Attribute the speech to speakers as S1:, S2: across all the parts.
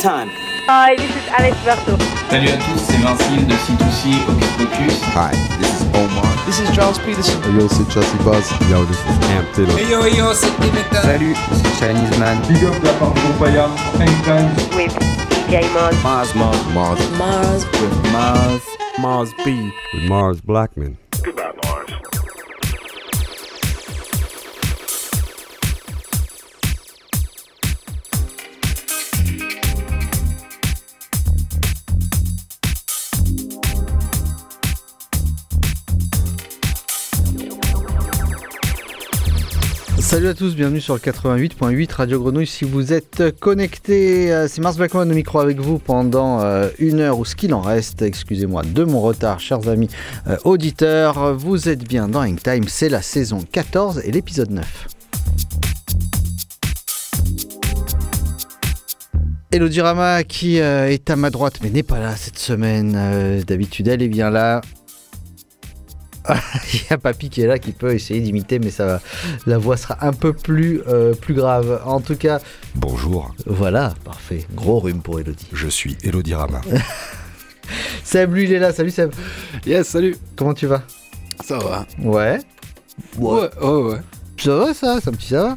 S1: Time.
S2: Hi, this is Alex Berto.
S3: Salut à tous, c'est Vincile de C2C Hocus Pocus.
S4: Hi, this is Omar.
S5: This is Charles Peterson.
S6: Hey yo, c'est Chelsea Buzz. Yo, this is Cam Taylor.
S7: Hey yo, yo, c'est Dimitra.
S8: Salut, c'est Chinese Man.
S9: Big up la part de Compaya, Hang Time.
S2: With DJ Mars.
S4: Mars, Mars, Mars.
S10: Mars.
S5: With Mars.
S6: Mars B. With Mars Blackman.
S11: Salut à tous, bienvenue sur le 88.8 Radio Grenouille. Si vous êtes connectés, euh, c'est Mars Blackman au micro avec vous pendant euh, une heure ou ce qu'il en reste. Excusez-moi de mon retard, chers amis euh, auditeurs. Vous êtes bien dans Hang Time, c'est la saison 14 et l'épisode 9. Elodie Rama qui est à ma droite mais n'est pas là cette semaine. D'habitude elle est bien là. Il y a Papy qui est là qui peut essayer d'imiter, mais ça va. La voix sera un peu plus, euh, plus grave. En tout cas.
S6: Bonjour.
S11: Voilà, parfait. Gros rhume pour Elodie.
S6: Je suis Elodie Rama.
S11: Seb, lui, il est là. Salut Seb.
S5: Yes, salut.
S11: Comment tu vas?
S5: Ça va.
S11: Ouais.
S5: Ouais, ouais, ouais.
S11: Ça va, ça, ça me ça va.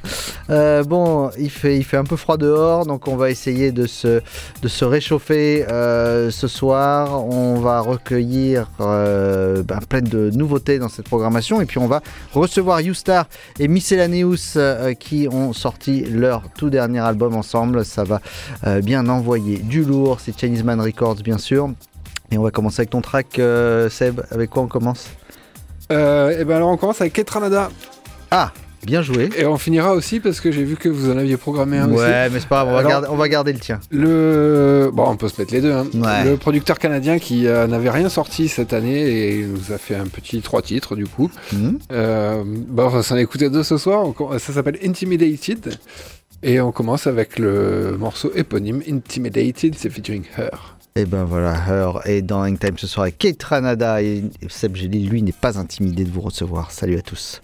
S11: Euh, bon, il fait, il fait un peu froid dehors, donc on va essayer de se, de se réchauffer euh, ce soir. On va recueillir euh, ben, plein de nouveautés dans cette programmation, et puis on va recevoir YouStar et Miscellaneous qui ont sorti leur tout dernier album ensemble. Ça va bien envoyer du lourd. C'est Chinese Man Records, bien sûr. Et on va commencer avec ton track, Seb. Avec quoi on commence?
S5: Et ben alors on commence avec Ketranada.
S11: Ah, bien joué.
S5: Et on finira aussi parce que j'ai vu que vous en aviez programmé un aussi.
S11: Ouais, mais c'est pas grave, on va, garder, on va garder le tien.
S5: Le bon, on peut se mettre les deux. hein.
S11: Ouais.
S5: Le producteur canadien qui euh, n'avait rien sorti cette année et il nous a fait un petit trois titres du coup.
S11: Mhm.
S5: Euh, bon, on va s'en écouter deux ce soir. Ça s'appelle Intimidated et on commence avec le morceau éponyme Intimidated, c'est featuring Her.
S11: Et ben voilà, Her est dans Hang Time ce soir avec Kate Ranada et Seb Gély, lui, n'est pas intimidé de vous recevoir. Salut à tous.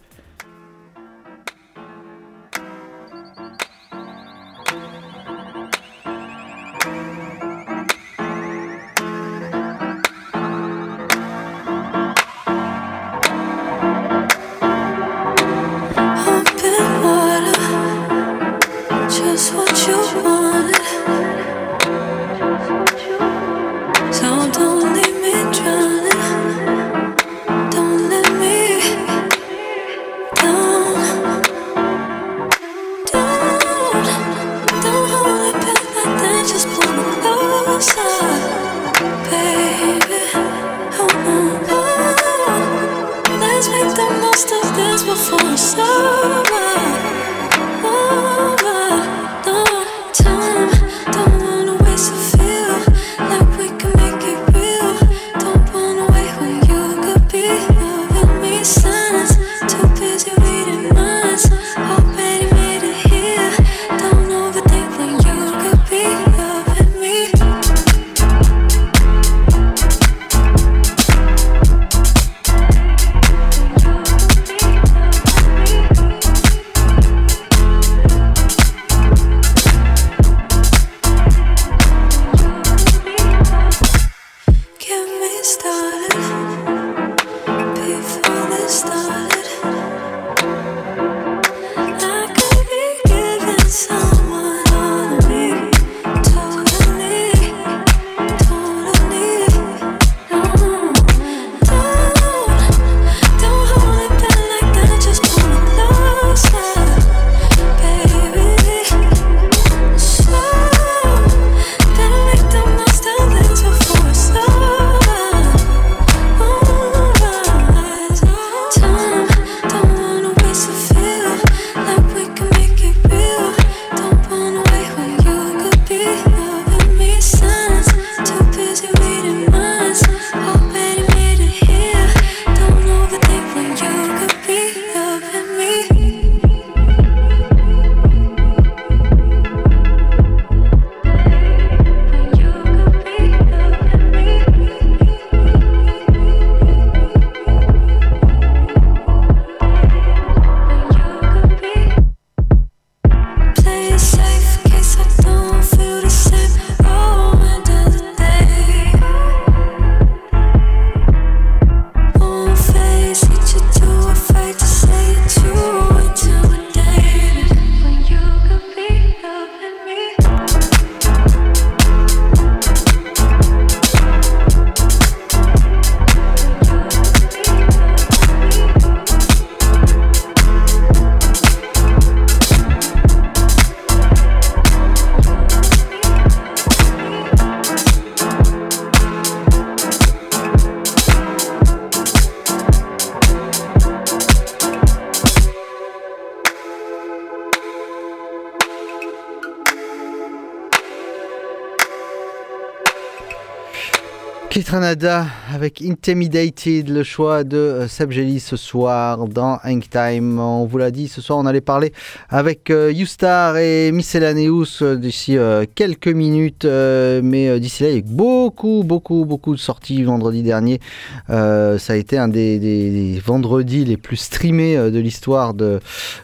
S11: Kitranada avec Intimidated, le choix de euh, Seb Jelly ce soir dans Hang Time. On vous l'a dit, ce soir on allait parler avec euh, Youstar et Miscellaneous euh, d'ici quelques minutes, mais d'ici là il y a beaucoup, beaucoup, beaucoup de sorties vendredi dernier. Ça a été un des, vendredis les plus streamés de l'histoire de,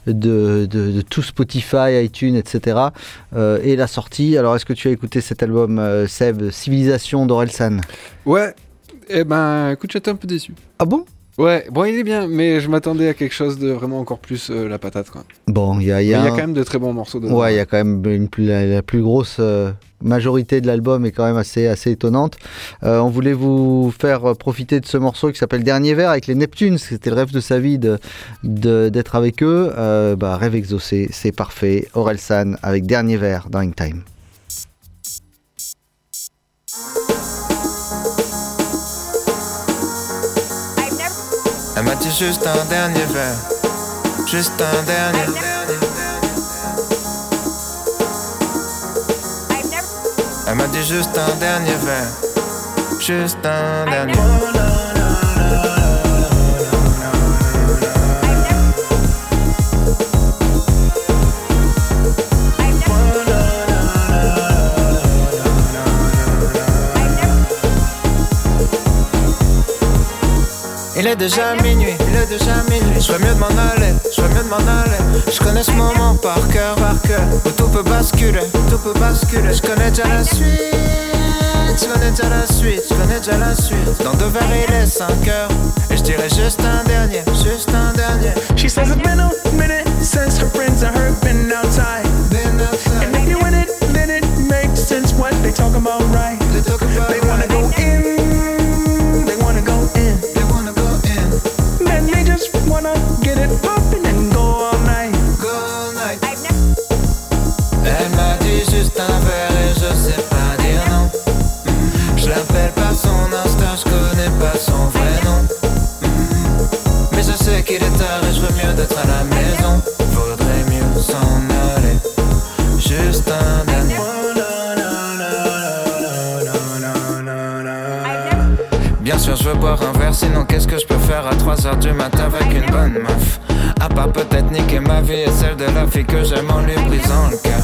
S11: de, tout Spotify, iTunes, etc. Et la sortie, alors est-ce que tu as écouté cet album Seb, Civilisation d'Orelsan?
S5: Ouais, eh ben, écoute, j'étais un peu déçu.
S11: Ah bon?
S5: Ouais, bon, il est bien, mais je m'attendais à quelque chose de vraiment encore plus euh, la patate, quoi.
S11: Bon, il y a,
S5: Mais
S11: y
S5: y a quand même de très bons morceaux dedans.
S11: Ouais, il y a quand même une plus, la, la plus grosse euh, majorité de l'album est quand même assez, assez étonnante. Euh, on voulait vous faire profiter de ce morceau qui s'appelle Dernier Verre avec les Neptunes. C'était le rêve de sa vie de- de- d'être avec eux. Bah, rêve exaucé, c'est parfait. Orelsan avec Dernier Verre dans Hang Time.
S12: M'a dit juste un dernier verre, juste un dernier. Elle m'a dit juste un dernier verre, juste un dernier. Est déjà minuit, il est déjà minuit. Ferais mieux de m'en aller, ferais mieux de m'en aller. Je connais ce moment par cœur, par cœur. Où tout peut basculer, tout peut basculer. Je connais déjà la suite, je connais déjà la suite, je connais déjà la suite. Dans deux verres, il est 5 heures. Et je dirais juste un dernier, juste un dernier.
S7: She says it's been a minute since her friends and her been outside. And maybe when it then it makes sense what they talk about, right?
S12: À la maison. Faudrait mieux s'en aller. Juste un dernier. Bien sûr, je veux boire un verre, sinon qu'est-ce que je peux faire à 3h du matin avec une bonne meuf? À part peut-être niquer ma vie et celle de la fille que j'aime en lui brisant le cœur.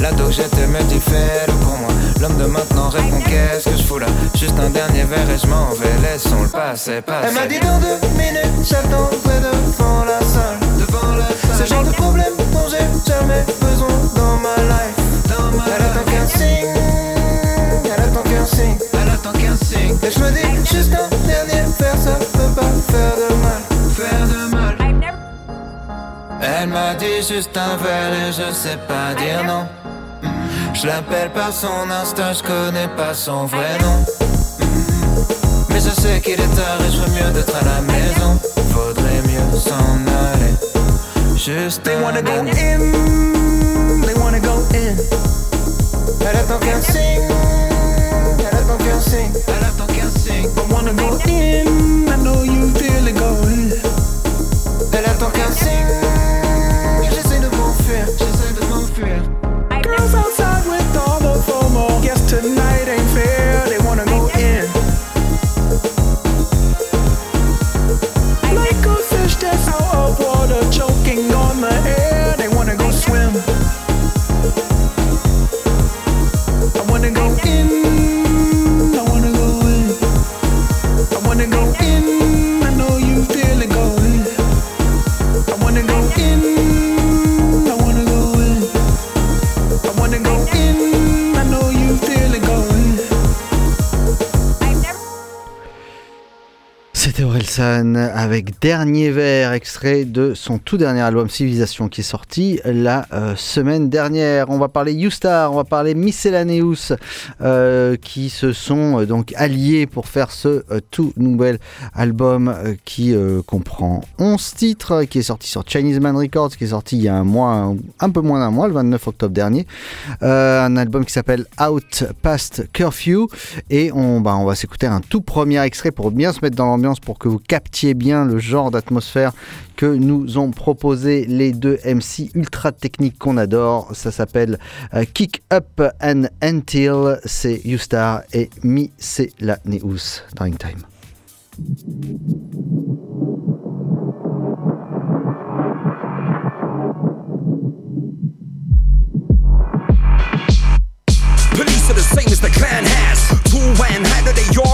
S12: L'ado que j'étais me dit fais-le pour moi. L'homme de maintenant répond qu'est-ce que je fous là? Juste un dernier verre et je m'en vais, laissons le passer, passer. Elle m'a dit dans deux minutes, j'attendrai devant la salle. Le genre de problème dont j'ai jamais besoin dans ma life. Dans ma Elle attend qu'un signe, elle attend qu'un signe, elle attend qu'un signe. Et je me dis juste un dernier verre, ça peut pas faire de mal, faire de mal. Elle m'a dit juste un verre et je sais pas dire non. Je l'appelle par son Insta, je connais pas son vrai nom. Mais je sais qu'il est tard et je veux mieux d'être à la maison. Faudrait mieux s'en aller. Juste
S7: They
S12: un
S7: wanna go
S12: dernier.
S7: in, they wanna go in.
S12: Elle attend qu'un signe, elle attend qu'un signe, elle attend qu'un signe.
S7: I wanna go in, I know you feel it going.
S12: Elle attend qu'un signe, j'essaie de m'enfuir, j'essaie de m'enfuir.
S7: Girls outside with
S11: Avec Dernier Verre, extrait de son tout dernier album Civilisation qui est sorti la euh, semaine dernière. On va parler Youstar, on va parler Miscellaneous euh, qui se sont euh, donc alliés pour faire ce tout nouvel album qui comprend 11 titres, qui est sorti sur Chinese Man Records, qui est sorti il y a un mois, un, peu moins d'un mois, le 29 octobre dernier. Un album qui s'appelle Out Past Curfew et on, bah, on va s'écouter un tout premier extrait pour bien se mettre dans l'ambiance pour que vous captiez bien le genre d'atmosphère que nous ont proposé les deux MC ultra techniques qu'on adore. Ça s'appelle euh, Kick Up and Until. C'est Youstar et Miscellaneous dans In Time.
S8: Police are the same as the clan has. Two and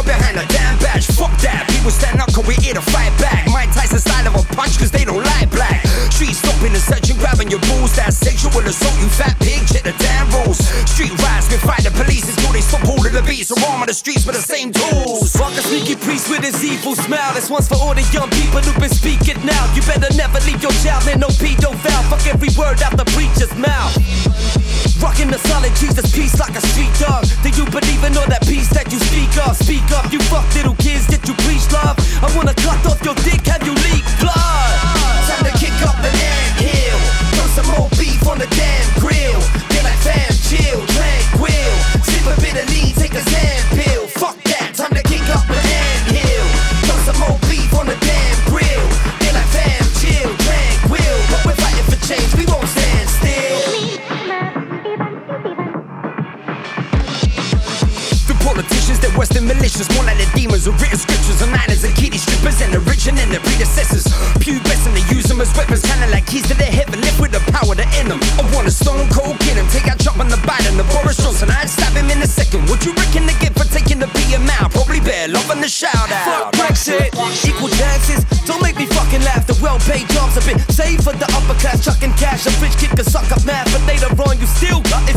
S8: behind Fuck that. People stand up, cause we here to fight back. Mike Tyson style of a punch, cause they don't like black. Street stopping and searching, grabbing your balls. That sexual assault, you fat pig, check the damn rules. Street riots, we fight the police until they stop holding the beats. Arm on the streets with the same tools.
S13: Fuck a sneaky priest with his evil smile. This one's for all the young people who've been speaking now. You better never leave your child, man, no pedophile. Fuck every word out the preacher's mouth. Rocking the solid Jesus peace like a street dog. Do you believe in all that peace that you speak of? Speak up, you fuck little kids that you preach love. I wanna cut off your dick, have you leak blood?
S8: Kick up. Throw some more beef on the damn grill. Like chill, a bit of lean, take a pill. Fuck that, time to kick up an anthill. Throw some more beef on the damn grill. Like chill. But we're fighting for change, we won't stand still. The politicians, they're malicious. More like the demons written scriptures and miners and kiddie strippers and the rich and their predecessors. Pubescent, they use them as weapons, keys to their heaven. Live with the power to end them. I want a stone cold kid him, take out Trump on the Biden, the Boris Johnson. I'd stab him in a second. What you reckon to get for taking the PM out? Probably bear love and the shout out.
S13: Fuck Brexit, equal chances. Don't make me fucking laugh. The well-paid jobs have been saved for the upper class, chucking cash. A rich kid can suck up math, but later on you still his grass.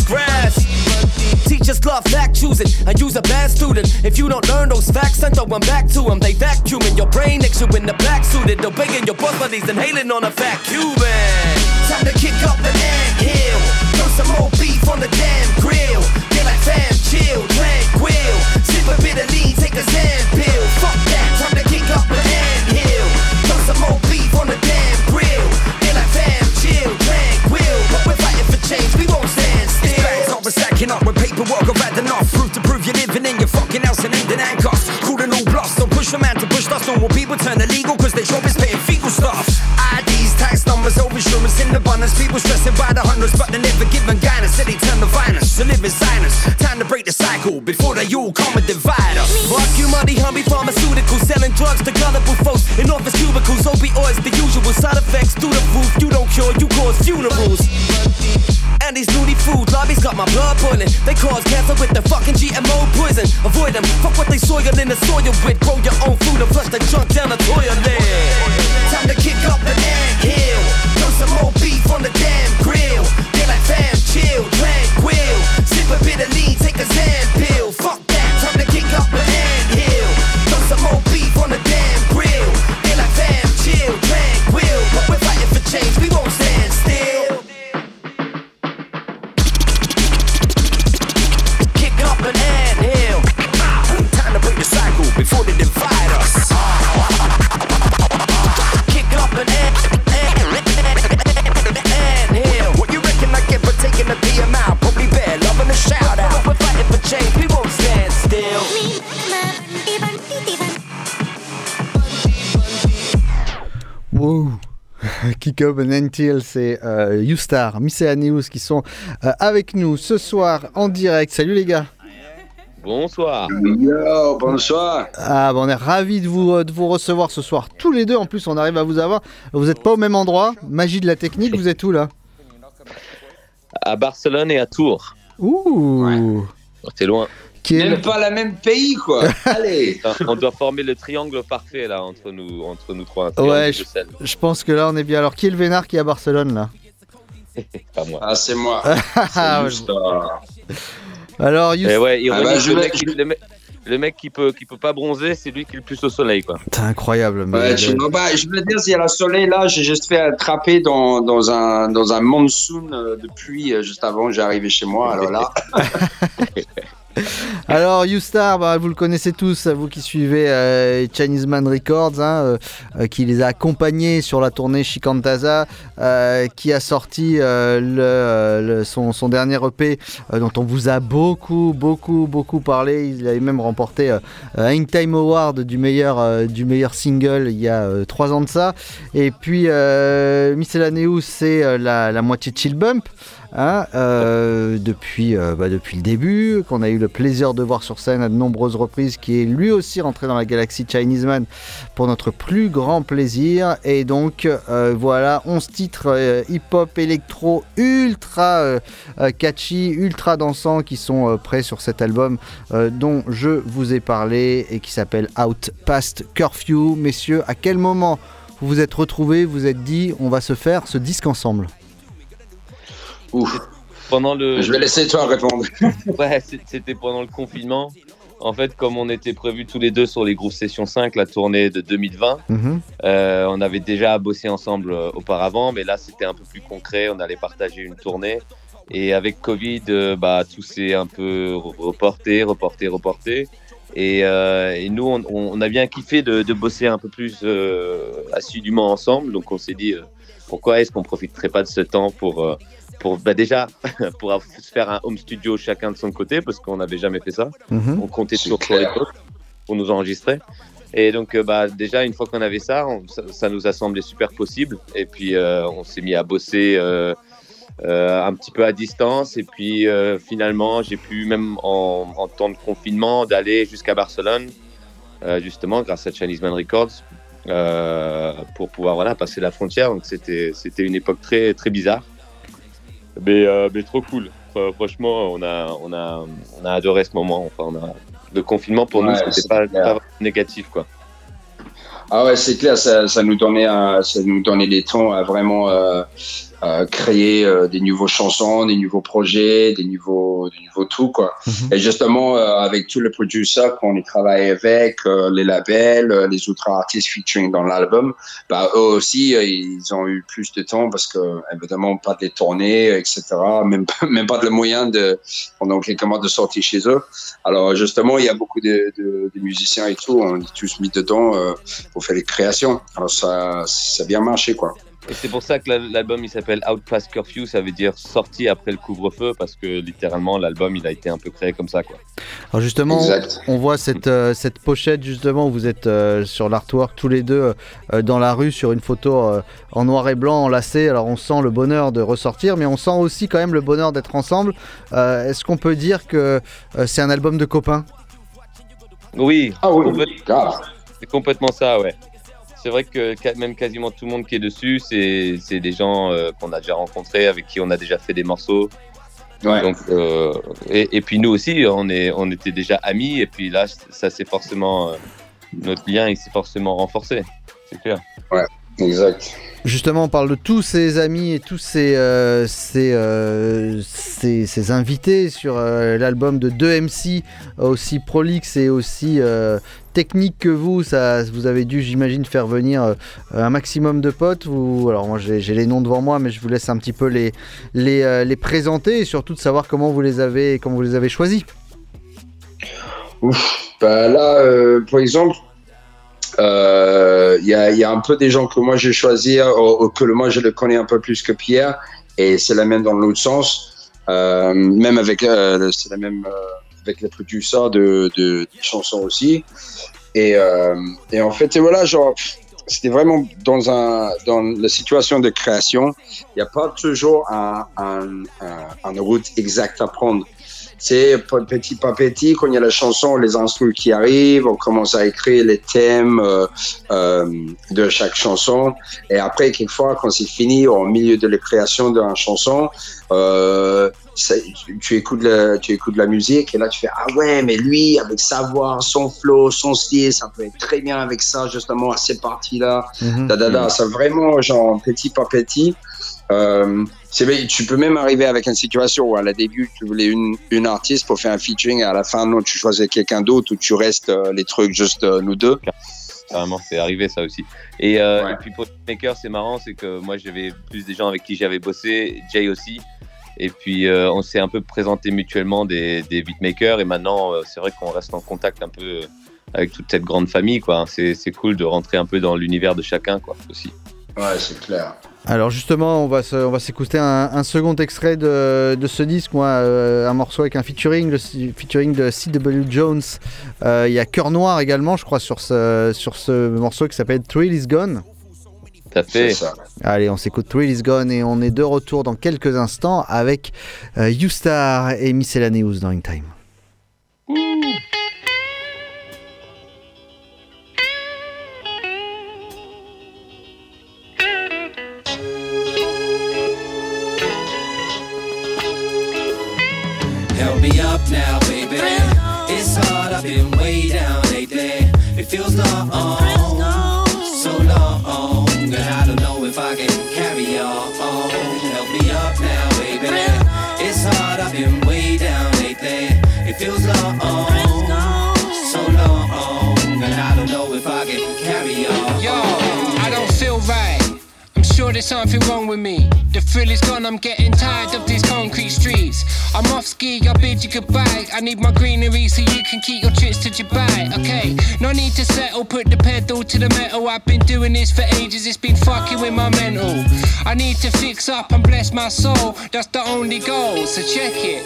S13: Love fact choosing. I use a bad student. If you don't learn those facts, then throw them back to them. They vacuuming your brain next you in the black suited. Obeying your boss buddies and hailing on a fat Cuban.
S8: Before they all come and divide us.
S13: Fuck you, money, hungry pharmaceuticals, selling drugs to gullible folks in office cubicles. Opioids, the usual side effects through the roof. You don't cure, you cause funerals. And these loony food lobbies got my blood boiling. They cause cancer with the fucking GMO poison. Avoid them, fuck what they soil in the soil with. Grow your own food and flush the junk down the toilet.
S8: Time to kick up an anthill. Throw some more beef on the damn Kick Up
S11: and Until, c'est euh, Youstar, qui sont euh, avec nous ce soir en direct. Salut les gars.
S14: Bonsoir.
S15: Yo, bonsoir.
S11: Ah, bah, on est ravis de vous, euh, de vous recevoir ce soir tous les deux. En plus, on arrive à vous avoir. Vous n'êtes pas au même endroit. Magie de la technique, vous êtes où là?
S14: À Barcelone et à Tours.
S11: Ouh.
S14: C'est loin.
S11: Qui est
S15: Même
S11: le-
S15: pas la même pays, quoi. Allez.
S14: On doit former le triangle parfait là entre nous, entre nous trois.
S11: Ouais, je, je pense que là on est bien. Alors, qui est le vénard qui est à Barcelone là?
S14: Pas moi.
S15: Ah, c'est moi.
S11: Ah,
S15: juste,
S11: Alors,
S14: ouais,
S15: Ah bah, je
S14: le, mec, qui- le, mec, le mec qui peut, qui peut pas bronzer, c'est lui qui est le plus au soleil quoi.
S11: C'est incroyable. Mais
S15: Ouais, vois, bah, je veux dire, s'il y a le soleil là, j'ai juste fait attraper dans, dans, un, dans un monsoon euh, de pluie euh, juste avant que j'arrivais chez moi. Alors là,
S11: Alors, YouStar, bah, vous le connaissez tous, vous qui suivez euh, Chinese Man Records, hein, euh, euh, qui les a accompagnés sur la tournée Shikantaza, euh, qui a sorti son, dernier EP, dont on vous a beaucoup, beaucoup, beaucoup parlé. Il avait même remporté un Hangtime Award du meilleur, du meilleur single il y a trois ans de ça. Et puis, Miscellaneous, c'est la, la moitié de Chill Bump. Hein, euh, depuis, euh, bah, depuis le début, qu'on a eu le plaisir de voir sur scène à de nombreuses reprises, qui est lui aussi rentré dans la galaxie Chinese Man pour notre plus grand plaisir. Et donc euh, voilà, 11 titres hip-hop électro ultra catchy, ultra dansants qui sont prêts sur cet album dont je vous ai parlé et qui s'appelle Out Past Curfew. Messieurs, à quel moment vous vous êtes retrouvés, vous êtes dit on va se faire ce disque ensemble?
S15: Ouf.
S14: Pendant le.
S15: Je vais laisser toi répondre.
S14: Ouais, c'était pendant le confinement. En fait, comme on était prévus tous les deux sur les Groove Session 5, la tournée de 2020,
S11: Mhm.
S14: euh, on avait déjà bossé ensemble euh, auparavant, mais là c'était un peu plus concret. On allait partager une tournée. Et avec Covid, euh, bah, tout s'est un peu reporté, reporté, reporté. Et, euh, et nous, on, on a bien kiffé de, de bosser un peu plus euh, assidûment ensemble. Donc on s'est dit, euh, pourquoi est-ce qu'on profiterait pas de ce temps pour, euh, pour bah, déjà pour se faire un home studio chacun de son côté, parce qu'on n'avait jamais fait ça.
S11: Mhm.
S14: On comptait toujours sur les autres pour nous enregistrer. Et donc, euh, bah, déjà, une fois qu'on avait ça, on- ça, ça nous a semblé super possible. Et puis, euh, on s'est mis à bosser euh, un petit peu à distance. Et puis, euh, finalement, j'ai pu, même en, en temps de confinement, d'aller jusqu'à Barcelone, euh, justement, grâce à Chinese Man Records, euh, pour pouvoir voilà, passer la frontière. Donc, c'était c'était une époque très, très bizarre. Mais, euh, mais trop cool. Fr- Franchement, on a, on, a, on a adoré ce moment. Enfin, on a, le confinement, pour
S15: Ouais,
S14: nous,
S15: c'est
S14: c'était pas, pas négatif. Quoi.
S15: Ah ouais, c'est clair, ça, ça nous donnait, un- ça nous donnait des temps à vraiment euh, euh, créer euh, des nouveaux chansons, des nouveaux projets, des nouveaux, des nouveaux tout quoi. Et justement, euh, avec tous les producteurs qu'on y travaille avec, euh, les labels, euh, les autres artistes featuring dans l'album, bah eux aussi, ils ont eu plus de temps parce que évidemment pas de les tourner, etc. Même pas- même pas de le moyen de pendant quelques mois de sortir chez eux. Alors justement, il y a beaucoup de, de, de musiciens et tout, on est tous mis dedans euh, pour faire les créations. Alors ça, ça a bien marché quoi.
S14: Et c'est pour ça que la- l'album il s'appelle Out Past Curfew, ça veut dire sorti après le couvre-feu, parce que littéralement l'album il a été un peu créé comme ça. Quoi.
S11: Alors justement,
S15: Exact.
S11: on voit cette, euh, cette pochette justement où vous êtes euh, sur l'artwork tous les deux euh, dans la rue sur une photo euh, en noir et blanc enlacée. Alors on sent le bonheur de ressortir, mais on sent aussi quand même le bonheur d'être ensemble. Euh, Est-ce qu'on peut dire que euh, c'est un album de copains?
S14: Oui,
S15: Ah oui,
S14: c'est complètement ça, ouais. C'est vrai que même quasiment tout le monde qui est dessus, c'est c'est des gens euh, qu'on a déjà rencontrés, avec qui on a déjà fait des morceaux.
S15: Ouais.
S14: Donc, euh, et, et puis nous aussi, on, est, on était déjà amis, et puis là, ça s'est forcément. euh, notre lien, il s'est forcément renforcé. C'est clair.
S15: Ouais, exact.
S11: Justement, on parle de tous ces amis et tous ces, euh, ces, euh, ces- ces invités sur euh, l'album de 2MC, aussi prolixe et aussi euh, technique que vous. Ça, vous avez dû, j'imagine, faire venir un maximum de potes. Vous, alors moi, j'ai les noms devant moi, mais je vous laisse un petit peu les, les, les présenter et surtout de savoir comment vous les avez, comment vous les avez choisis.
S15: Ouf. Bah là, par exemple, euh, il y, a, il y a un peu des gens que moi j'ai choisi, euh, ou que moi je le connais un peu plus que Pierre, et c'est la même dans l'autre sens. Euh, même avec, euh, c'est la même euh, avec les producteurs de, de, chansons aussi. Et, euh, et en fait, et voilà, genre, c'était vraiment dans un dans la situation de création. Il n'y a pas toujours un, un, une route exacte à prendre. C'est petit par petit, quand il y a la chanson, les instruments qui arrivent, on commence à écrire les thèmes euh, euh, de chaque chanson. Et après, quelquefois, quand c'est fini, au milieu de la création d'une chanson, euh, tu, écoutes la, tu écoutes la musique et là tu fais ah ouais mais lui avec sa voix, son flow, son style, ça peut être très bien avec ça justement à ces parties là.
S11: Mhm.
S15: Da, da, da. Ça vraiment genre petit par petit. Euh, tu peux même arriver avec une situation où à la début tu voulais une, une artiste pour faire un featuring et à la fin non tu choisis quelqu'un d'autre ou tu restes euh, les trucs juste euh, nous deux.
S14: Carrément, c'est arrivé ça aussi. Et, euh, et puis pour Maker, c'est marrant, c'est que moi j'avais plus des gens avec qui j'avais bossé, Jay aussi. Et puis euh, on s'est un peu présenté mutuellement des, des beatmakers et maintenant euh, c'est vrai qu'on reste en contact un peu avec toute cette grande famille quoi. C'est cool de rentrer un peu dans l'univers de chacun quoi aussi.
S15: Ouais, c'est clair.
S11: Alors justement, on va se- on va s'écouter un, un second extrait de, de ce disque, moi, euh, un morceau avec un featuring, le featuring de C.W. Jones. Euh, Il y a Cœur Noir également, je crois, sur ce, sur ce morceau qui s'appelle Thrill Is Gone.
S14: À fait.
S11: Allez, on s'écoute Thrill Is Gone et on est de retour dans quelques instants avec euh, You-Star et Miscellaneous dans In Time.
S16: feels
S17: love. Oh. Sure there's something wrong with me. The thrill is gone, I'm getting tired of these concrete streets. I'm off ski, I bid you goodbye. I need my greenery so you can keep your trips to Dubai. Okay, no need to settle, put the pedal to the metal. I've been doing this for ages, it's been fucking with my mental. I need to fix up and bless my soul, that's the only goal, so check it.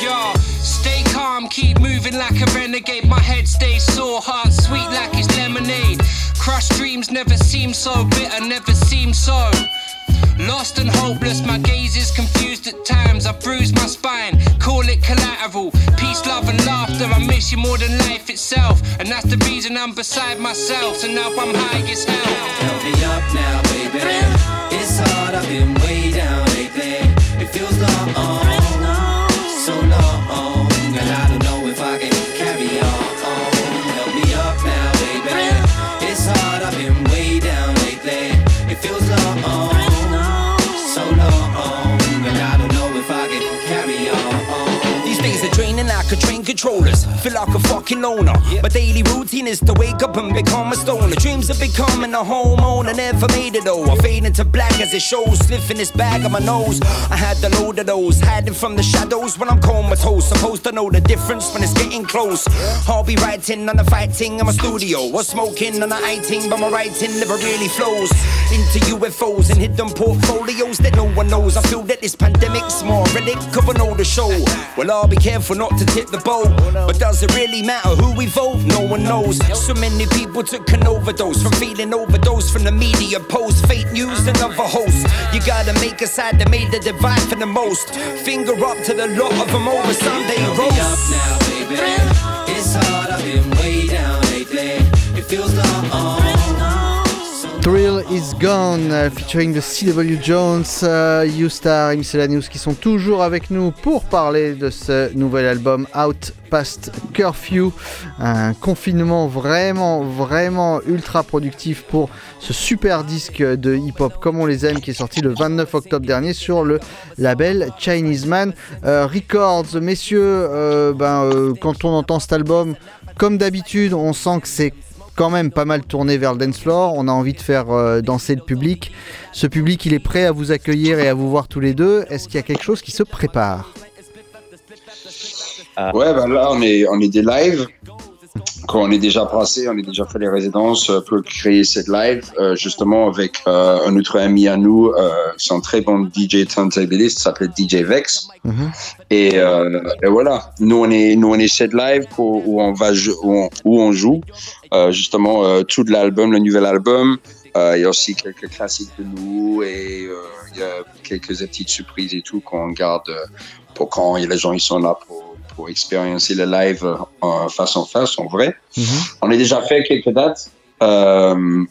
S17: Yo, stay calm, keep moving like a renegade. My head stays sore, heart sweet like it's lemonade. Crushed dreams never seem so bitter, never seem so. Lost and hopeless, my gaze is confused at times. I bruise my spine, call it collateral. Peace, love, and laughter. I miss you more than life itself, and that's the reason I'm beside myself. So now I'm high as hell.
S16: Help me up now, baby. It's hard, I've been way down lately. It feels so
S8: controllers. Feel like a fucking loner. My daily routine is to wake up and become a stoner. Dreams of becoming a homeowner. Never made it though. I fade into black as it shows. Sniffing this bag on my nose. I had the load of those. Hiding from the shadows when I'm comatose. Supposed to know the difference when it's getting close. I'll be writing on the fighting in my studio. Or smoking on the 18, but my writing never really flows. Into UFOs and hidden portfolios that no one knows. I feel that this pandemic's more relic of an older show. Well, I'll be careful not to tip the boat. But does it really matter who we vote? No one knows. So many people took an overdose from feeling overdose from the media post. Fake news and other hosts. You gotta make a side that made the divide for the most. Finger up to the lot of them over Sunday
S16: up
S8: roast.
S16: now, baby. It's hard, I've been way down lately. It feels long,
S11: Thrill is Gone, euh, featuring de C.W. Jones, euh, You-Star et Miscellaneous qui sont toujours avec nous pour parler de ce nouvel album Out Past Curfew. Un confinement vraiment, vraiment ultra productif pour ce super disque de hip-hop comme on les aime qui est sorti le 29 octobre dernier sur le label Chinese Man euh, Records. Messieurs, ben, quand on entend cet album, comme d'habitude, on sent que c'est quand même pas mal tourné vers le dance floor. On a envie de faire euh, danser le public. Ce public, il est prêt à vous accueillir et à vous voir tous les deux. Est-ce qu'il y a quelque chose qui se prépare?
S15: Ouais, bah là, on est, on est des lives. Quand on est déjà passé, on a déjà fait les résidences pour créer cette live, euh, justement avec euh, un autre ami à nous, euh, c'est un très bon DJ turntablist, s'appelle DJ Vex. Et, euh, et voilà, nous on est, nous on est cette live pour- où on va, où on, où on joue justement euh, tout de l'album, le nouvel album. Euh, Il y a aussi quelques classiques de nous et euh, il y a quelques petites surprises et tout qu'on garde euh, pour quand les gens ils sont là pour, pour expérimenter le live euh, en face en face, en vrai. On a déjà fait quelques dates. euh,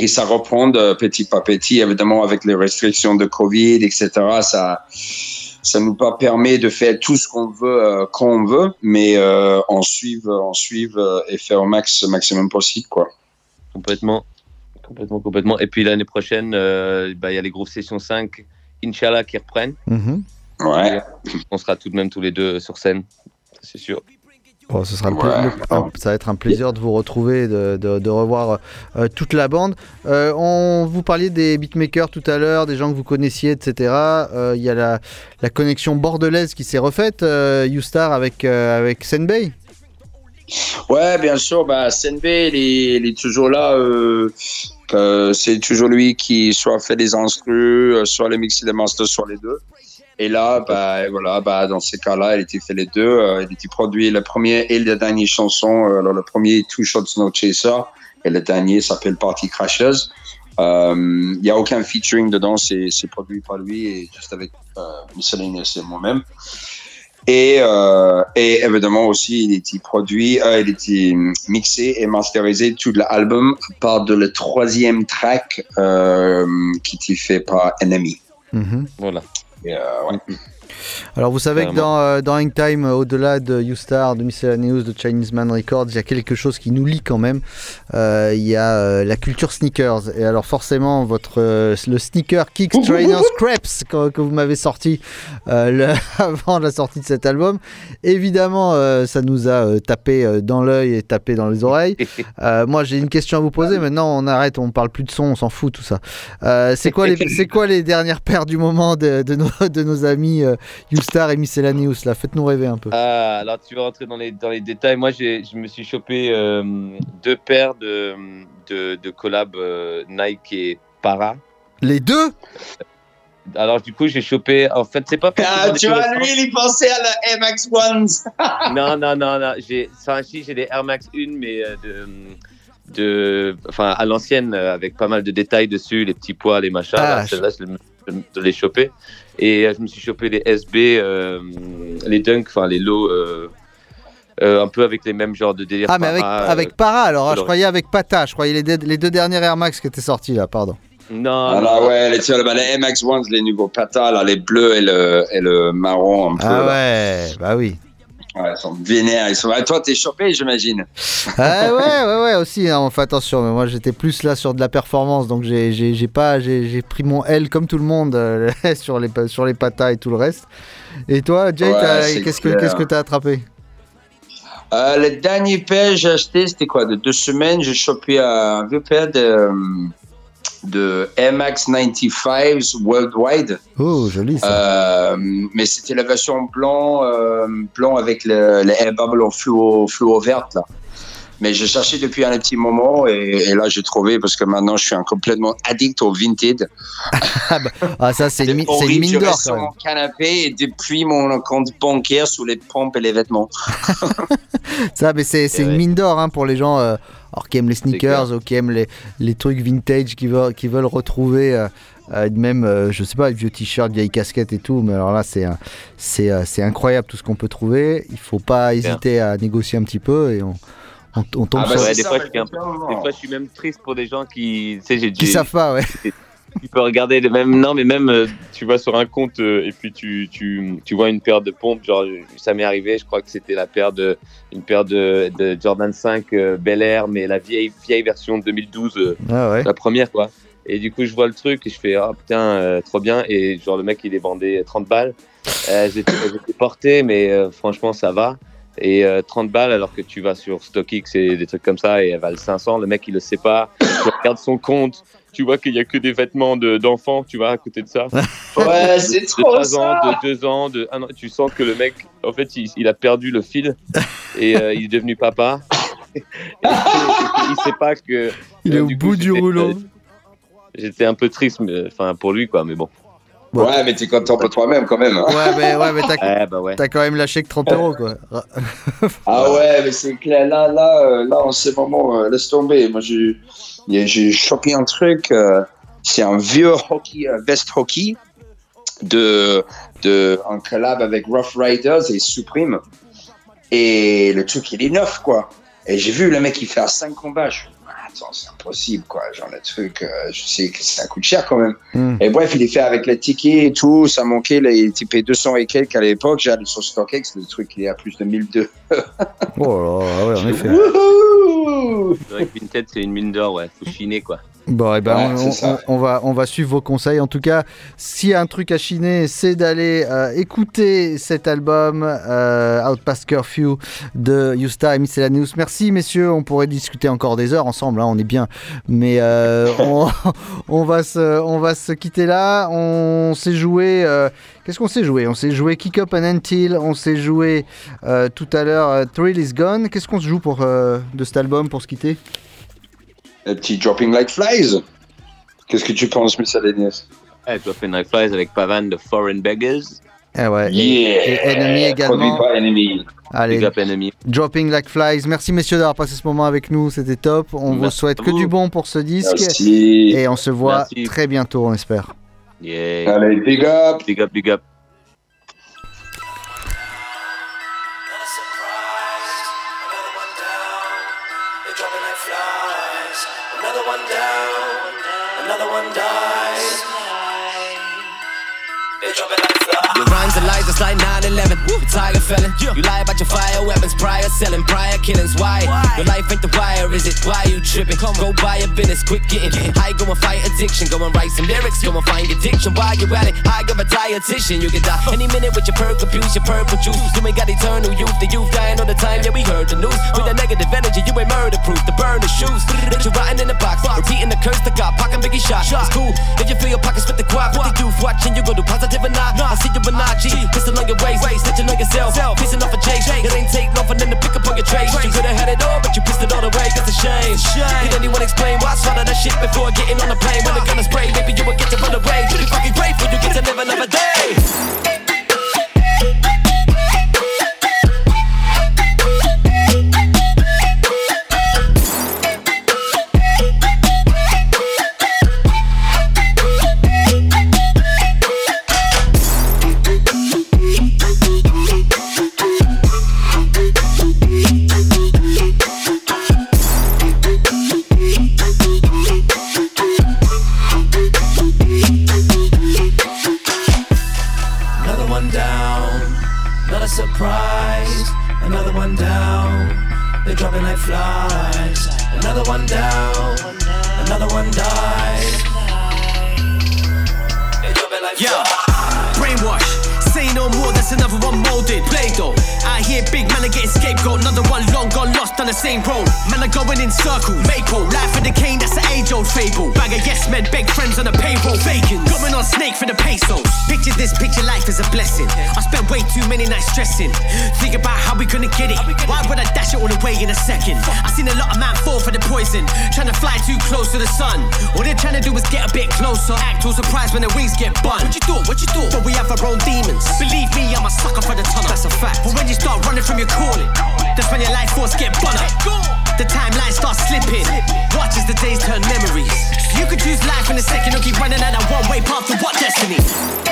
S15: et ça reprend de petit à petit, évidemment, avec les restrictions de Covid, etc. Ça, ça nous pas permet de faire tout ce qu'on veut euh, quand on veut, mais euh, on suive, on suive euh, et faire au max, maximum possible, quoi.
S14: Complètement. Complètement, complètement. Et puis l'année prochaine, euh, bah, il y a les groupes Session 5, Inch'Allah, qui reprennent.
S15: Ouais.
S14: On sera tout de même tous les deux sur scène, c'est sûr.
S11: Bon, ce sera
S15: Ouais,
S11: un- ça va être un plaisir de vous retrouver, de, de- de revoir euh, toute la bande. Euh, on vous parliez des beatmakers tout à l'heure, des gens que vous connaissiez, etc. Euh, Il y a la, la connexion bordelaise qui s'est refaite, euh, Youstar avec, euh, avec Senbei.
S15: Ouais, bien sûr. Bah, Senbe, il est, il est toujours là. euh, euh, c'est toujours lui qui soit fait les instrus, euh, soit les mix et les masters, soit les deux. Et là, bah, voilà, bah, dans ces cas-là, il était fait les deux. euh, il était produit le premier et la dernière chanson. euh, alors, le premier, Two Shots No Chaser, et le dernier s'appelle Party Crashers. Euh, Il n'y a aucun featuring dedans, c'est c'est produit par lui et juste avec euh, Miscellaneous et moi-même. Et, euh, et évidemment aussi, il était produit, euh, il était mixé et masterisé tout l'album par de le troisième track euh, qui était fait par Enemy.
S11: Mhm.
S14: Voilà.
S15: Et, euh, ouais.
S11: Alors vous savez que dans, euh, dans Hangtime, euh, au-delà de Youstar, de Miscellaneous, de Chinese Man Records, il y a quelque chose qui nous lie quand même. Euh, il y a euh, la culture sneakers. Et alors forcément, votre, euh, le sneaker Kicks Trainer Scraps que, que vous m'avez sorti euh, le- avant la sortie de cet album, évidemment, euh, ça nous a euh, tapé dans l'œil et tapé dans les oreilles. Euh, moi, j'ai une question à vous poser. Maintenant, on arrête, on parle plus de son, on s'en fout, tout ça. Euh, c'est quoi, les- c'est quoi les dernières paires du moment de, de nos, de nos amis euh, Youstar et Miscellaneous là Faites-nous rêver un peu.
S14: Ah, alors tu vas rentrer dans les, dans les détails. Moi, j'ai- je me suis chopé euh, deux paires de, de, de collabs euh, Nike et Para.
S11: Les deux?
S14: Alors, du coup, j'ai chopé. En fait, c'est pas
S15: Ah, tu vas
S14: collabs-
S15: really penser à la MX Ones.
S14: non, non, non, non. J'ai, si, j'ai des Air Max 1, mais euh, de, de, enfin, à l'ancienne, avec pas mal de détails dessus, les petits pois, les machins.
S11: Ah,
S14: là, celles-là, je, je- je les choper. Et euh, je me suis chopé les SB, euh, les Dunk, enfin, les low, euh, euh, un peu avec les mêmes genres de délire.
S11: Ah, mais avec,
S14: Para, euh,
S11: avec Para alors, ah, je croyais avec Pata, je croyais les, deux- les deux dernières Air Max qui étaient sorties là, pardon.
S14: Non.
S15: Ah là, ouais, les, bah, les MX Ones, les nouveaux patas, là, les bleus et le, et le marron un peu.
S11: Ah
S15: là.
S11: ouais, bah oui.
S15: Ouais, ils sont vénères. Ils sont... Ah, toi, t'es chopé, j'imagine.
S11: Ah ouais, ouais, ouais, aussi, hein, on fait attention, mais moi j'étais plus là sur de la performance, donc j'ai j'ai- j'ai pas, j'ai j'ai pris mon L comme tout le monde euh, sur, les, sur les patas et tout le reste. Et toi, Jay,
S15: Ouais,
S11: qu'est-ce que qu'est-ce que t'as attrapé?
S15: Euh, le dernier paire que j'ai acheté, c'était quoi? De deux semaines, j'ai chopé un vieux paire de, de MX 95 Worldwide.
S11: Oh, joli ça.
S15: Euh, mais c'était la version blanc, euh, blanc avec le, le air bubble en fluo, fluo verte là. Mais j'ai cherché depuis un petit moment et, et là j'ai trouvé parce que maintenant je suis un complètement addict au vintage.
S11: Ah, ça, c'est une, mi- c'est une
S15: Horrible,
S11: mine d'or
S15: sur mon canapé et depuis mon compte bancaire sous les pompes et les vêtements.
S11: Ça, mais c'est c'est une mine d'or hein, pour les gens euh, alors, qui aiment les sneakers ou qui aiment les, les trucs vintage, qui veulent, qui veulent retrouver euh, euh, même, euh, je sais pas, vieux t-shirts, vieilles casquettes et tout. Mais alors là, c'est c'est c'est incroyable tout ce qu'on peut trouver. Il faut pas hésiter à négocier un petit peu et on, on, on tombe
S14: Ah bah
S11: sur.
S14: ouais, des, fois, je suis un peu- des fois, je suis même triste pour des gens qui, tu sais, j'ai
S11: Qui savent pas, ouais.
S14: Tu peux regarder les mêmes, non, mais même euh, tu vas sur un compte euh, et puis tu, tu, tu vois une paire de pompes, genre ça m'est arrivé, je crois que c'était la paire de, une paire de, de Jordan 5 euh, Bel Air, mais la vieille, vieille version 2012, euh,
S11: Ah ouais.
S14: la première quoi. Et du coup, je vois le truc et je fais, oh putain, euh, trop bien. Et genre, le mec, il est vendé 30 balles. J'étais porté, mais franchement, ça va. Et euh, 30 balles, alors que tu vas sur StockX et des trucs comme ça, et elle valent 500. Le mec, il le sait pas. Tu regardes son compte, tu vois qu'il y a que des vêtements de- d'enfants, tu vois, à côté de ça.
S15: Ouais, c'est
S14: de
S15: trop
S14: 3
S15: ça.
S14: ans, de 2 ans, de un an. Tu sens que le mec, en fait, il, il a perdu le fil et euh, il est devenu papa. et, il sait pas que.
S11: Il est au
S14: du
S11: bout du rouleau.
S14: J'étais un peu triste, enfin pour lui quoi, mais bon.
S15: Ouais, mais t'es content pour toi-même quand même. hein.
S11: Ouais, mais, ouais, mais t'as
S14: Ouais, bah ouais.
S11: quand même lâché que 30 euros, quoi.
S15: Ah ouais, mais c'est clair. Là, là, euh, là, en ce moment, euh, laisse tomber. Moi, j'ai chopé un truc. euh, c'est un vieux hockey, euh, vest hockey de, de un collab avec Rough Riders et Supreme. Et le truc, il est neuf, quoi. Et j'ai vu le mec, il fait à 5 combats. Je attends, c'est impossible, quoi. Genre, le truc, euh, je sais que ça coûte cher quand même.
S11: Hmm.
S15: Et bref, il est fait avec les tickets et tout. Ça manquait, là, il était payé 200 et quelques à l'époque. J'ai allé sur StockX, le truc, il est à plus de 1002.
S11: Oh là, là, ouais, en effet.
S15: Wouhou
S14: C'est vrai que Vinted, c'est une mine d'or, ouais. Faut chiner quoi.
S11: Bon, et ben,
S15: Ouais,
S11: on, va, on va suivre vos conseils. En tout cas, s'il y a un truc à chiner, c'est d'aller euh, écouter cet album euh, Outpast Curfew de Yusta et Miscellaneous. Merci, messieurs. On pourrait discuter encore des heures ensemble. hein, on est bien. Mais euh, on, on va se, on va se quitter là. On s'est joué. Qu'est-ce qu'on s'est joué? On s'est joué Kick Up and Until. On s'est joué tout à l'heure Thrill is Gone. Qu'est-ce qu'on se joue pour, de cet album pour se quitter?
S15: Un petit Dropping Like Flies. Qu'est-ce que tu penses, Miscellaneous
S14: Ouais, Dropping Like Flies avec Pavan de Foreign Beggars.
S11: Ah ouais. Et-
S15: Yeah
S11: Et, Enemy également.
S15: Enemy.
S11: Allez.
S14: Big Up Enemy.
S11: Dropping Like Flies. Merci messieurs d'avoir passé ce moment avec nous, c'était top. On vous souhaite que
S14: vous.
S11: du bon pour ce disque.
S15: Merci.
S11: Et on se voit
S14: Merci.
S11: très bientôt, on espère.
S14: Yeah.
S15: Allez, big up.
S14: Big up, big up.
S13: One dies. Your rhymes and lies just like 9-11 You tiger felon. You lie about your fire weapons Prior selling, prior killings Why? Your life ain't the wire, is it? Why you tripping? Go buy a business, quit getting high Go and fight addiction Go and write some lyrics Go and find addiction. Why you at it? I got a dietitian You can die. Any minute with your perk abuse Your purple juice. You ain't got eternal youth The youth dying all the time. Yeah, we heard the news. With a negative energy You ain't murder proof. The burn the shoes That you rotting in the box. Repeating the curse to God Pockin' Biggie shot. It's cool If you feel your pockets with the guap With the youth watching You go do positive not I see you with G. Pistol on your waist. Snitching on yourself. Pissing off a chase It ain't take nothing then to pick up on your trace. You could've had it all But you pissed it all away. That's a shame. Can anyone explain Why I swallow that shit Before getting on the plane? When the gun is spray Maybe you will get to run away. Pretty fucking grateful You? Get to live another day one down, another one dies.
S18: Another one molded. Play doh. I hear big man are getting scapegoat, another one long gone lost on the same road. Man are going in circles. Maple, life for the cane, that's an age old fable. Bag of yes men, beg friends on the payroll. Bacon, going on snake for the pesos. Picture this, picture life is a blessing. I spent way too many nights stressing. Think about how we gonna get it. Why would I dash it all away in a second? I seen a lot of man fall for the poison. Trying to fly too close to the sun. All they're trying to do is get a bit closer. Act all surprised when their wings get bun. What you thought? What you thought? But we have our own demons. Believe me, I'm a sucker for the tunnel. That's a fact. But when you start running from your calling, that's when your life force get bun up. The timeline starts slipping. Watch as the days turn memories. You could choose life in a second or keep running at that one way path to what destiny?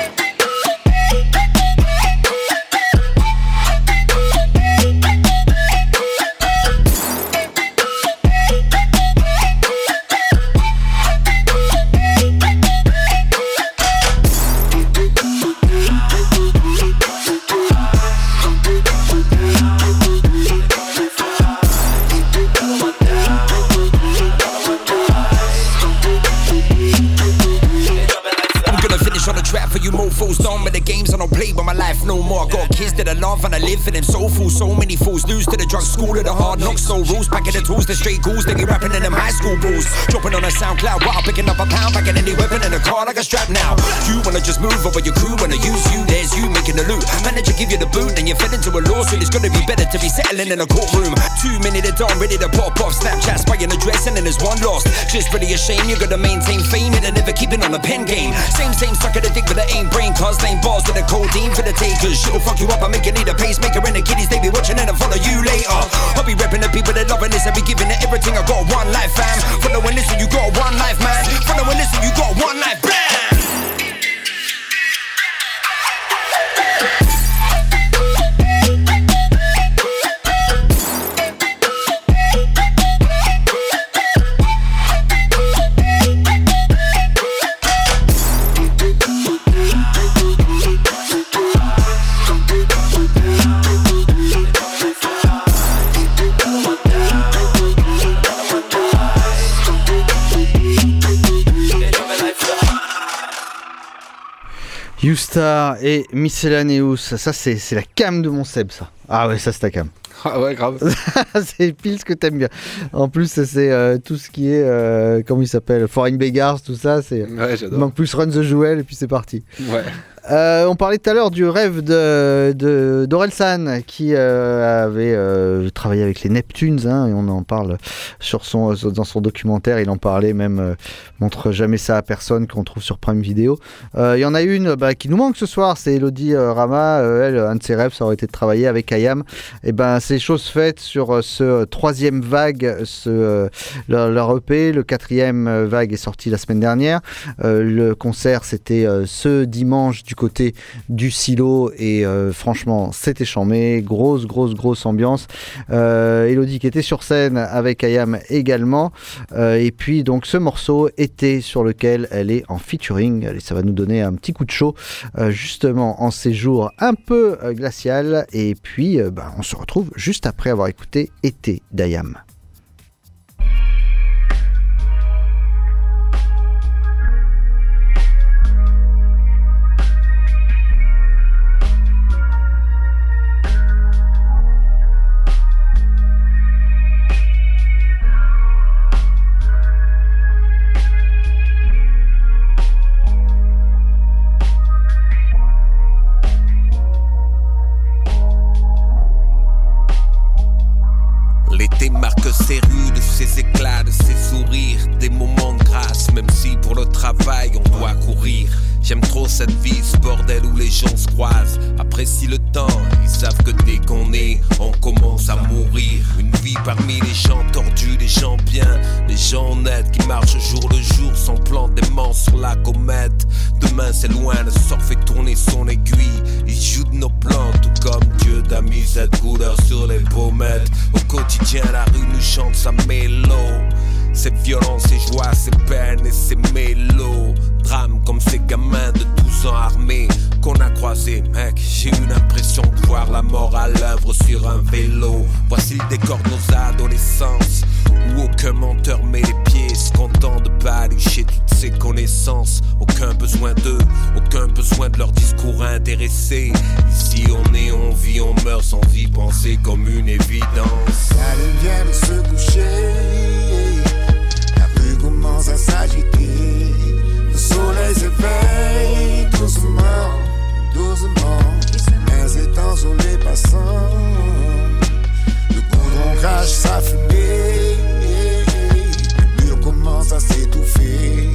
S8: Life no more. Got kids that I love and I live for them so full. So many fools lose to the drug school of the hard knocks. No rules, packing the tools, the straight ghouls. They be rapping in them high school rules. Dropping on a SoundCloud while picking up a pound, packing any weapon in a car like a strap now. You wanna just move over your crew, wanna use you. There's you making the loot. Manager give you the boot, then you fed into a lawsuit. It's gonna be better to be settling in a courtroom. Too many that done ready to pop off. Snapchat spying a dress and then there's one lost. Just really a shame you gotta maintain fame and never keeping on a pen game. Same, same sucker the dick, but it ain't brain cause lame balls with a codeine for the takers. Shit'll fuck you up and make you need a pacemaker and the kiddies they be watching and I follow you later. I'll be repping the people that loving this and be giving it everything. I got one life, fam. Following this, listen, you got one life, man. This, and you got one life, bam.
S11: Youstar et Miscellaneous, ça c'est la cam de mon Seb ça. Ah ouais, ça c'est ta cam.
S5: Ah ouais, grave.
S11: c'est pile ce que t'aimes bien. En plus, c'est euh, tout ce qui est, euh, comment il s'appelle, Foreign Beggars, tout ça. C'est.
S5: Ouais,
S11: manque plus Run the Jewel et puis c'est parti.
S5: Ouais.
S11: Euh, on parlait tout à l'heure du rêve de, d'Orelsan qui euh, avait euh, travaillé avec les Neptunes hein, et on en parle dans son documentaire. Il en parlait même, montre jamais ça à personne qu'on trouve sur Prime Video. Il y en a une bah, qui nous manque ce soir, c'est Elodie Rama. Elle, un de ses rêves, ça aurait été de travailler avec Ayam. Et ben c'est chose faite sur ce troisième vague, ce, leur, EP. Le quatrième vague est sorti la semaine dernière. Le concert, c'était ce dimanche du côté du silo et euh, franchement, c'était chambé. Grosse, grosse, grosse ambiance. Euh, Elodie qui était sur scène avec Ayam également. Euh, et puis, donc, ce morceau était sur lequel elle est en featuring. Allez, ça va nous donner un petit coup de chaud, justement, en ces jours un peu glacial. Et puis, bah, on se retrouve juste après avoir écouté Été d'Ayam.
S19: Parmi les gens tordus, les gens bien, les gens honnêtes qui marchent jour le jour sans plan d'aimant sur la comète. Demain c'est loin, le sort fait tourner son aiguille, il joue de nos plans, tout comme Dieu t'a mis cette couleur sur les pommettes. Au quotidien, la rue nous chante sa mélo. C'est violent, c'est joie, c'est peine et c'est mélo. Drame comme ces gamins de 12 ans armés j'ai eu l'impression de voir la mort à l'œuvre sur un vélo. Voici le décor de nos adolescences. Où aucun menteur met les pieds, se content de balicher toutes ses connaissances. Aucun besoin d'eux, aucun besoin de leur discours intéressé. Ici on est, on vit, on meurt sans y penser comme une évidence.
S20: La lune vient de se coucher, la rue commence à s'agiter. Le soleil s'éveille doucement, doucement. Mais étend sur les passants, le goudron crache sa fumée. Le mur commence à s'étouffer.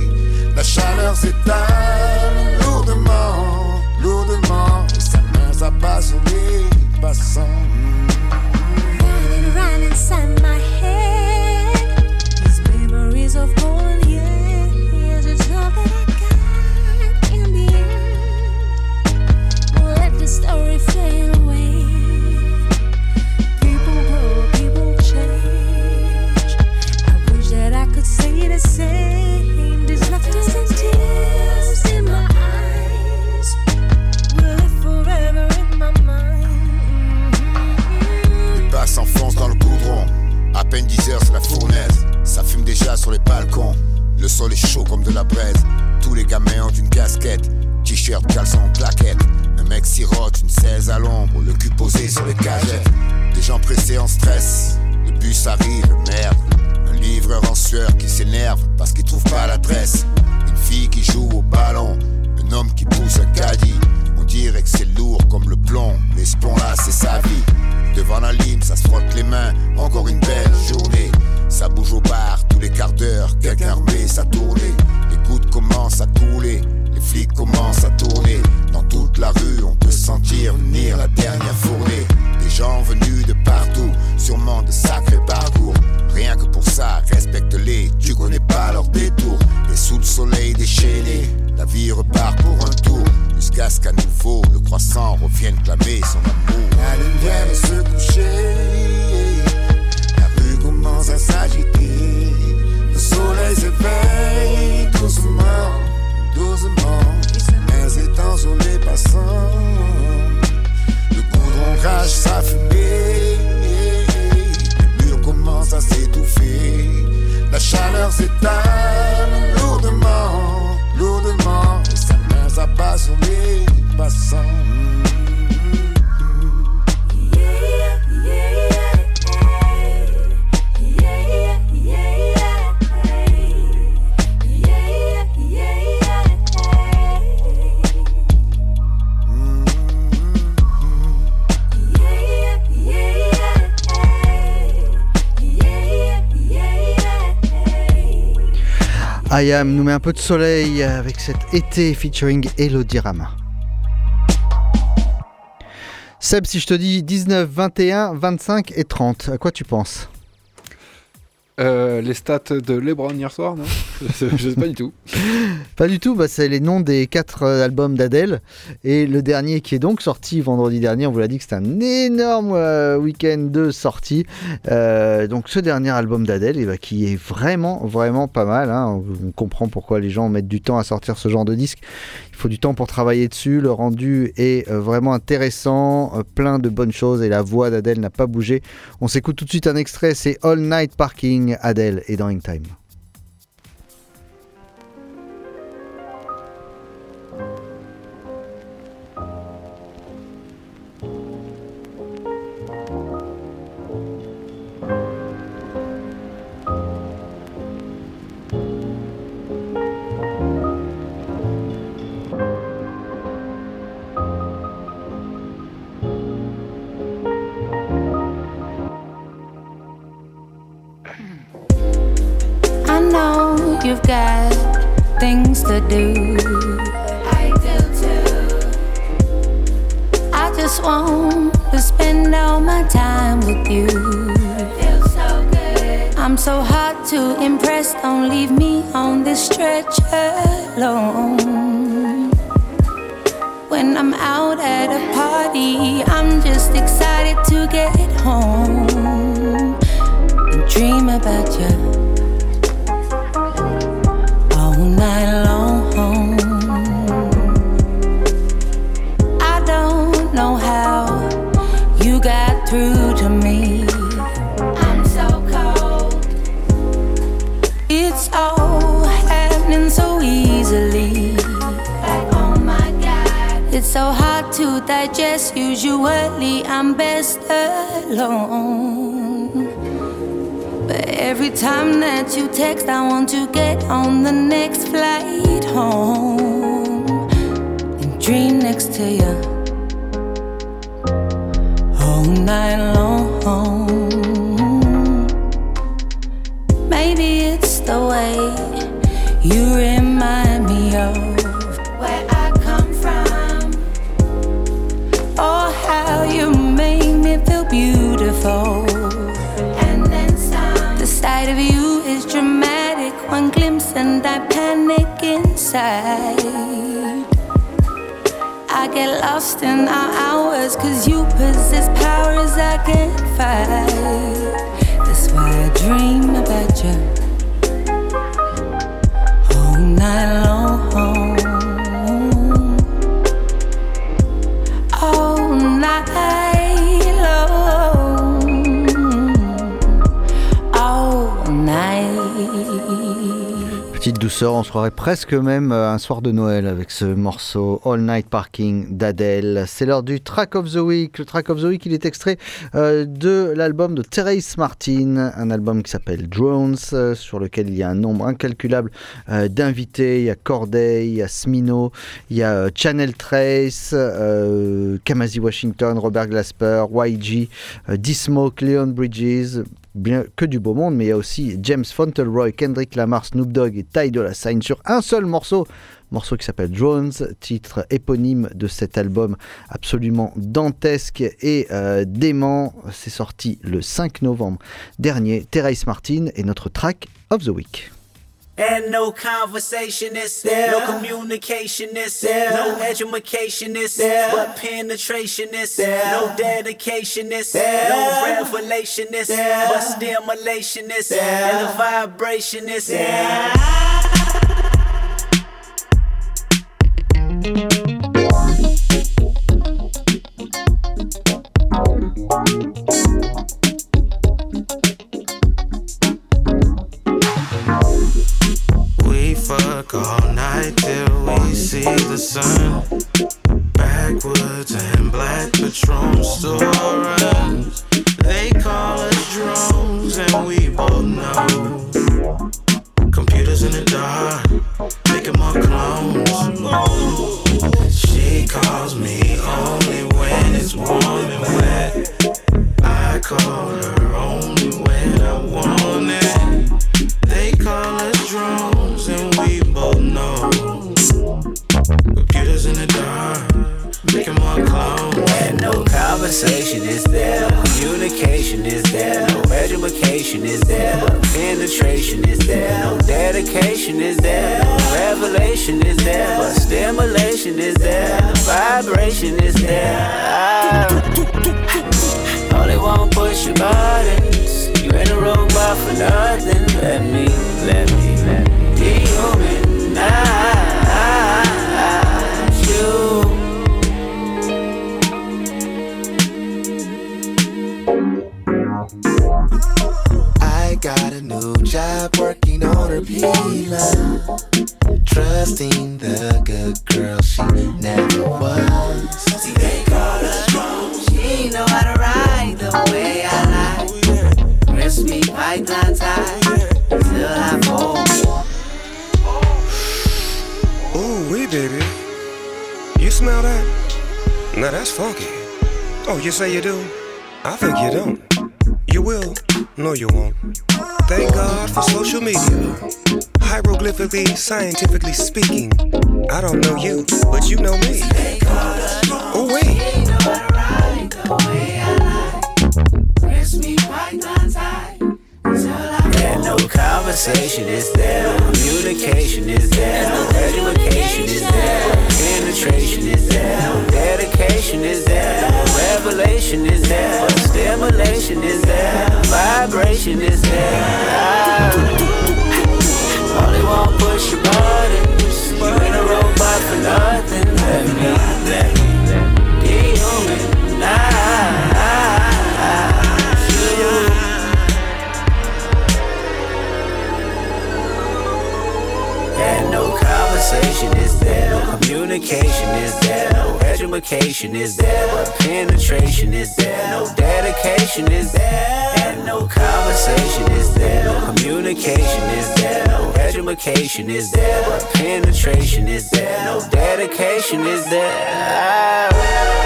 S20: La chaleur s'étale lourdement, lourdement. Et sa main s'abat sur les passants.
S10: Running around inside my head. These memories of gone
S20: peine 10 heures, c'est la fournaise. Ça fume déjà sur les balcons. Le sol est chaud comme de la braise. Tous les gamins ont une casquette. T-shirt, caleçon, claquette. Un mec sirote, une 16 à l'ombre. Le cul posé sur les cagettes. Des gens pressés en stress. Le bus arrive, merde. Un livreur en sueur qui s'énerve parce qu'il trouve pas l'adresse. Une fille qui joue au ballon. Un homme qui pousse un caddie. On dirait que c'est lourd comme le plomb. Mais ce pont-là, c'est sa vie. Devant la ligne, ça se frotte les mains. Encore une belle journée. Ça bouge au bar tous les quarts d'heure. Quelqu'un remet sa tournée. Les gouttes commencent à couler. Les flics commencent à tourner. Dans toute la rue, on peut sentir venir la dernière fournée. Des gens venus de partout, sûrement de sacrés parcours. Rien que pour ça, respecte-les, tu connais pas leur détour. Et sous le soleil déchaîné, la vie repart pour un tour. Jusqu'à ce qu'à nouveau, le croissant revienne clamer son amour. La de se coucher, la rue commence à s'agiter. Le soleil s'éveille doucement, doucement. Mais étend sur les passants, le goudron crache sa fumée. Le mur commence à s'étouffer. La chaleur s'étale lourdement, lourdement. Et sa main s'abat
S11: Ayam nous met un peu de soleil avec cet été featuring Elodie Rama. Seb, si je te dis 19, 21, 25 et 30, à quoi tu penses?
S5: Euh, les stats de Lebron hier soir, non je, sais, pas du tout.
S11: Pas du tout, bah, c'est les noms des quatre euh, albums d'Adèle. Et le dernier qui est donc sorti vendredi dernier, on vous l'a dit que c'était un énorme euh, week-end de sortie. Euh, donc ce dernier album d'Adèle, eh ben, qui est vraiment, vraiment pas mal. hein. On comprend pourquoi les gens mettent du temps à sortir ce genre de disque. Il faut du temps pour travailler dessus. Le rendu est euh, vraiment intéressant, euh, plein de bonnes choses. Et la voix d'Adèle n'a pas bougé. On s'écoute tout de suite un extrait, c'est All Night Parking, Adèle et dans Time.
S10: Got things to do. I do too. I just want to spend all my time with you. Feels so good. I'm so hard to impress. Don't leave me on this stretch alone. When I'm out at a party, I'm just excited to get home and dream about you digest. Usually, I'm best alone. But every time that you text, I want to get on the next flight home and dream next to you all night long. Maybe it's the way you remind me of how you make me feel beautiful. And then some. The sight of you is dramatic. One glimpse and I panic inside. I get lost in our hours cause you possess powers I can't fight. That's why I dream about you all night long.
S11: On se croirait presque même euh, un soir de Noël avec ce morceau All Night Parking d'Adèle. C'est l'heure du Track of the Week. Le Track of the Week, il est extrait euh, de l'album de Therese Martin, un album qui s'appelle Drones, euh, sur lequel il y a un nombre incalculable d'invités. Il y a Corday, il y a Smino, il y a Channel Trace, Kamasi Washington, Robert Glasper, YG, D-Smoke, Leon Bridges, bien que du beau monde, mais il y a aussi James Fauntleroy, Kendrick Lamar, Snoop Dogg et Ty Dolla Sign sur un seul morceau. Morceau qui s'appelle Drones, titre éponyme de cet album absolument dantesque et euh, dément. C'est sorti le 5 novembre dernier. Thérèse Martin est notre track of the week.
S16: And no conversation is there. No communication is there. No education is there. But penetration is there. No dedication is there. No revelation is there. But stimulation is there. And the vibration is
S21: work all night till we see the sun. Backwoods and black patrol store
S16: runs. They call
S22: us drones, and we both know. Scientifically speaking, I don't know you, but you know me. Oh, wait.
S16: No conversation is there, communication is there, education is there, penetration is there, dedication is there, revelation is there, stimulation is there, vibration is there. Ah. Only won't push your buttons. You ain't a robot for nothing. Let me, let me, dehumanize. No conversation communication is there, no education is there, but penetration is there, no dedication is there, and no conversation is there, no communication is there, no education is there, but penetration is there, no dedication is there.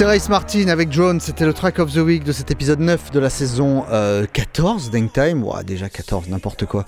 S11: Thérèse Martin avec Jones, c'était le track of the week de cet épisode 9 de la saison euh, 14 d'Hangtime. Ouah, déjà 14, n'importe quoi.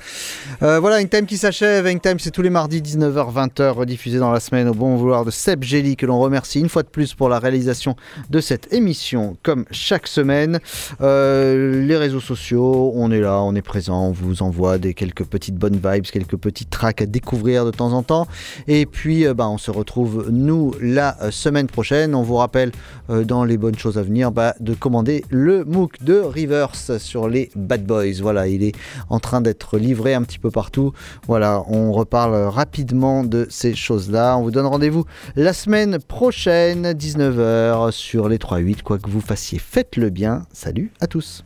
S11: Euh, voilà, Hangtime qui s'achève. Hangtime, c'est tous les mardis 19h-20h, rediffusé dans la semaine au bon vouloir de Seb Gély, que l'on remercie une fois de plus pour la réalisation de cette émission, comme chaque semaine. Euh, les réseaux sociaux, on est là, on est présent, on vous envoie des quelques petites bonnes vibes, quelques petits tracks à découvrir de temps en temps. Et puis, euh, bah, on se retrouve, nous, la euh, semaine prochaine. On vous rappelle euh, dans les bonnes choses à venir bah, de commander le MOOC de Reverse sur les Bad Boys. Voilà, il est en train d'être livré un petit peu partout. Voilà, on reparle rapidement de ces choses-là. On vous donne rendez-vous la semaine prochaine, 19h, sur les 3-8. Quoi que vous fassiez, faites-le bien. Salut à tous.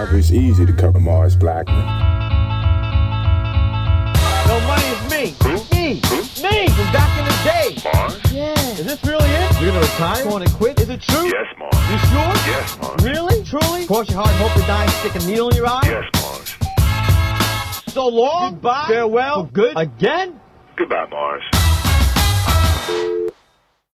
S20: Word.
S1: It's easy to cover Mars Blackman.
S23: No money is me. Me. Me from back in the day.
S1: Mars?
S23: Yeah. Is this really it? You're gonna retire? You Going to quit? Is it true?
S1: Yes, Mars.
S23: You sure?
S1: Yes, Mars.
S23: Really? Truly? Cross your heart and hope to die and stick a needle in your eye?
S1: Yes, Mars.
S23: So long. Goodbye. Farewell. For good. Again?
S1: Goodbye, Mars.